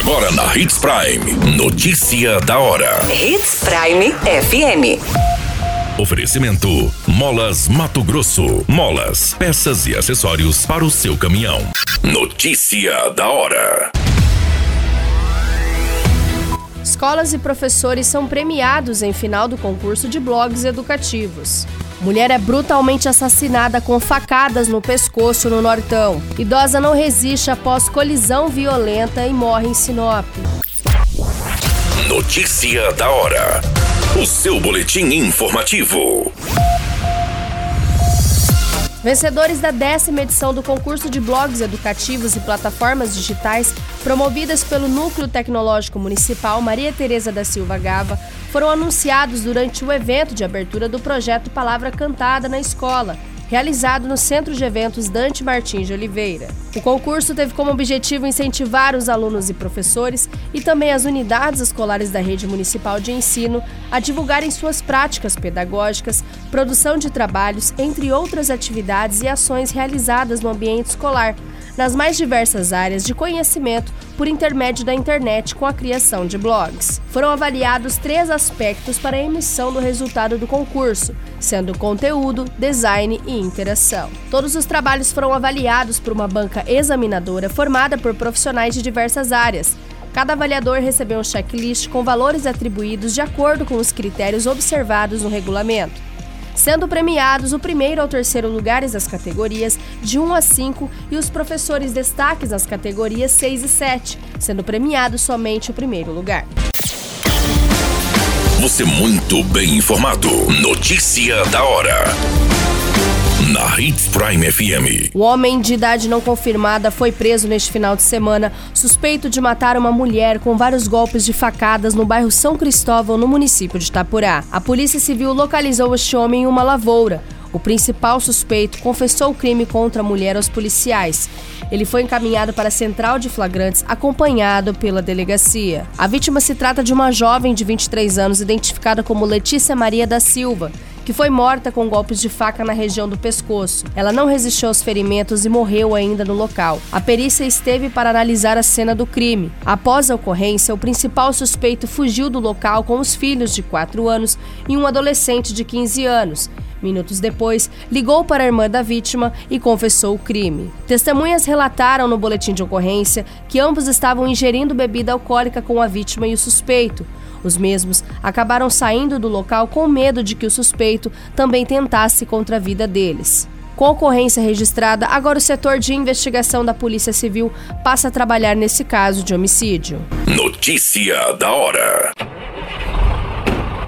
Agora na Hits Prime. Notícia da hora. Hits Prime FM. Oferecimento: Molas Mato Grosso. Molas, peças e acessórios para o seu caminhão. Notícia da hora. Escolas e professores são premiados em final do concurso de blogs educativos. Mulher é brutalmente assassinada com facadas no pescoço no Nortão. Idosa não resiste após colisão violenta e morre em Sinop. Notícia da hora. O seu boletim informativo. Vencedores da décima edição do concurso de blogs educativos e plataformas digitais, promovidas pelo Núcleo Tecnológico Municipal Maria Tereza da Silva Gava, foram anunciados durante o evento de abertura do projeto Palavra Cantada na Escola, realizado no Centro de Eventos Dante Martins de Oliveira. O concurso teve como objetivo incentivar os alunos e professores e também as unidades escolares da rede municipal de ensino a divulgarem suas práticas pedagógicas, produção de trabalhos, entre outras atividades e ações realizadas no ambiente escolar, nas mais diversas áreas de conhecimento por intermédio da internet com a criação de blogs. Foram avaliados três aspectos para a emissão do resultado do concurso, sendo conteúdo, design e interação. Todos os trabalhos foram avaliados por uma banca examinadora formada por profissionais de diversas áreas. Cada avaliador recebeu um checklist com valores atribuídos de acordo com os critérios observados no regulamento sendo premiados o primeiro ao terceiro lugares das categorias de 1 a 5 e os professores destaques nas categorias 6 e 7, sendo premiado somente o primeiro lugar. Você muito bem informado. Notícia da hora na Hits Prime FM. O homem de idade não confirmada foi preso neste final de semana, suspeito de matar uma mulher com vários golpes de facadas no bairro São Cristóvão, no município de Itapurá. A Polícia Civil localizou este homem em uma lavoura. O principal suspeito confessou o crime contra a mulher aos policiais. Ele foi encaminhado para a central de flagrantes, acompanhado pela delegacia. A vítima se trata de uma jovem de 23 anos, identificada como Letícia Maria da Silva, que foi morta com golpes de faca na região do pescoço. Ela não resistiu aos ferimentos e morreu ainda no local. A perícia esteve para analisar a cena do crime. Após a ocorrência, o principal suspeito fugiu do local com os filhos de 4 anos e um adolescente de 15 anos. Minutos depois, ligou para a irmã da vítima e confessou o crime. Testemunhas relataram no boletim de ocorrência que ambos estavam ingerindo bebida alcoólica com a vítima e o suspeito. Os mesmos acabaram saindo do local com medo de que o suspeito também tentasse contra a vida deles. Com a ocorrência registrada, agora o setor de investigação da Polícia Civil passa a trabalhar nesse caso de homicídio. Notícia da hora.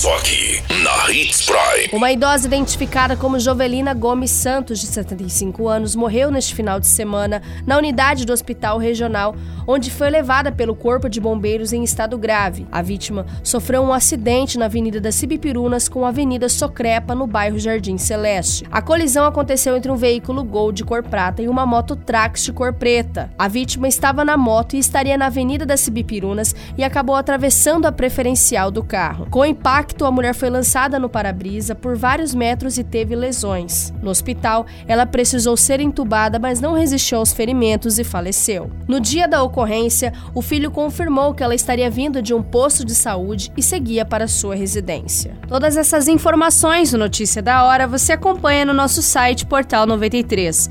Só aqui, na Hits Prime. Uma idosa identificada como Jovelina Gomes Santos, de 75 anos, morreu neste final de semana na unidade do Hospital Regional, onde foi levada pelo Corpo de Bombeiros em estado grave. A vítima sofreu um acidente na Avenida das Cibipirunas com a Avenida Socrepa, no bairro Jardim Celeste. A colisão aconteceu entre um veículo Gol de cor prata e uma moto Trax de cor preta. A vítima estava na moto e estaria na Avenida das Cibipirunas e acabou atravessando a preferencial do carro. Com impacto, impacto, a mulher foi lançada no para-brisa por vários metros e teve lesões. No hospital, ela precisou ser entubada, mas não resistiu aos ferimentos e faleceu. No dia da ocorrência, o filho confirmou que ela estaria vindo de um posto de saúde e seguia para sua residência. Todas essas informações no Notícia da Hora você acompanha no nosso site Portal 93.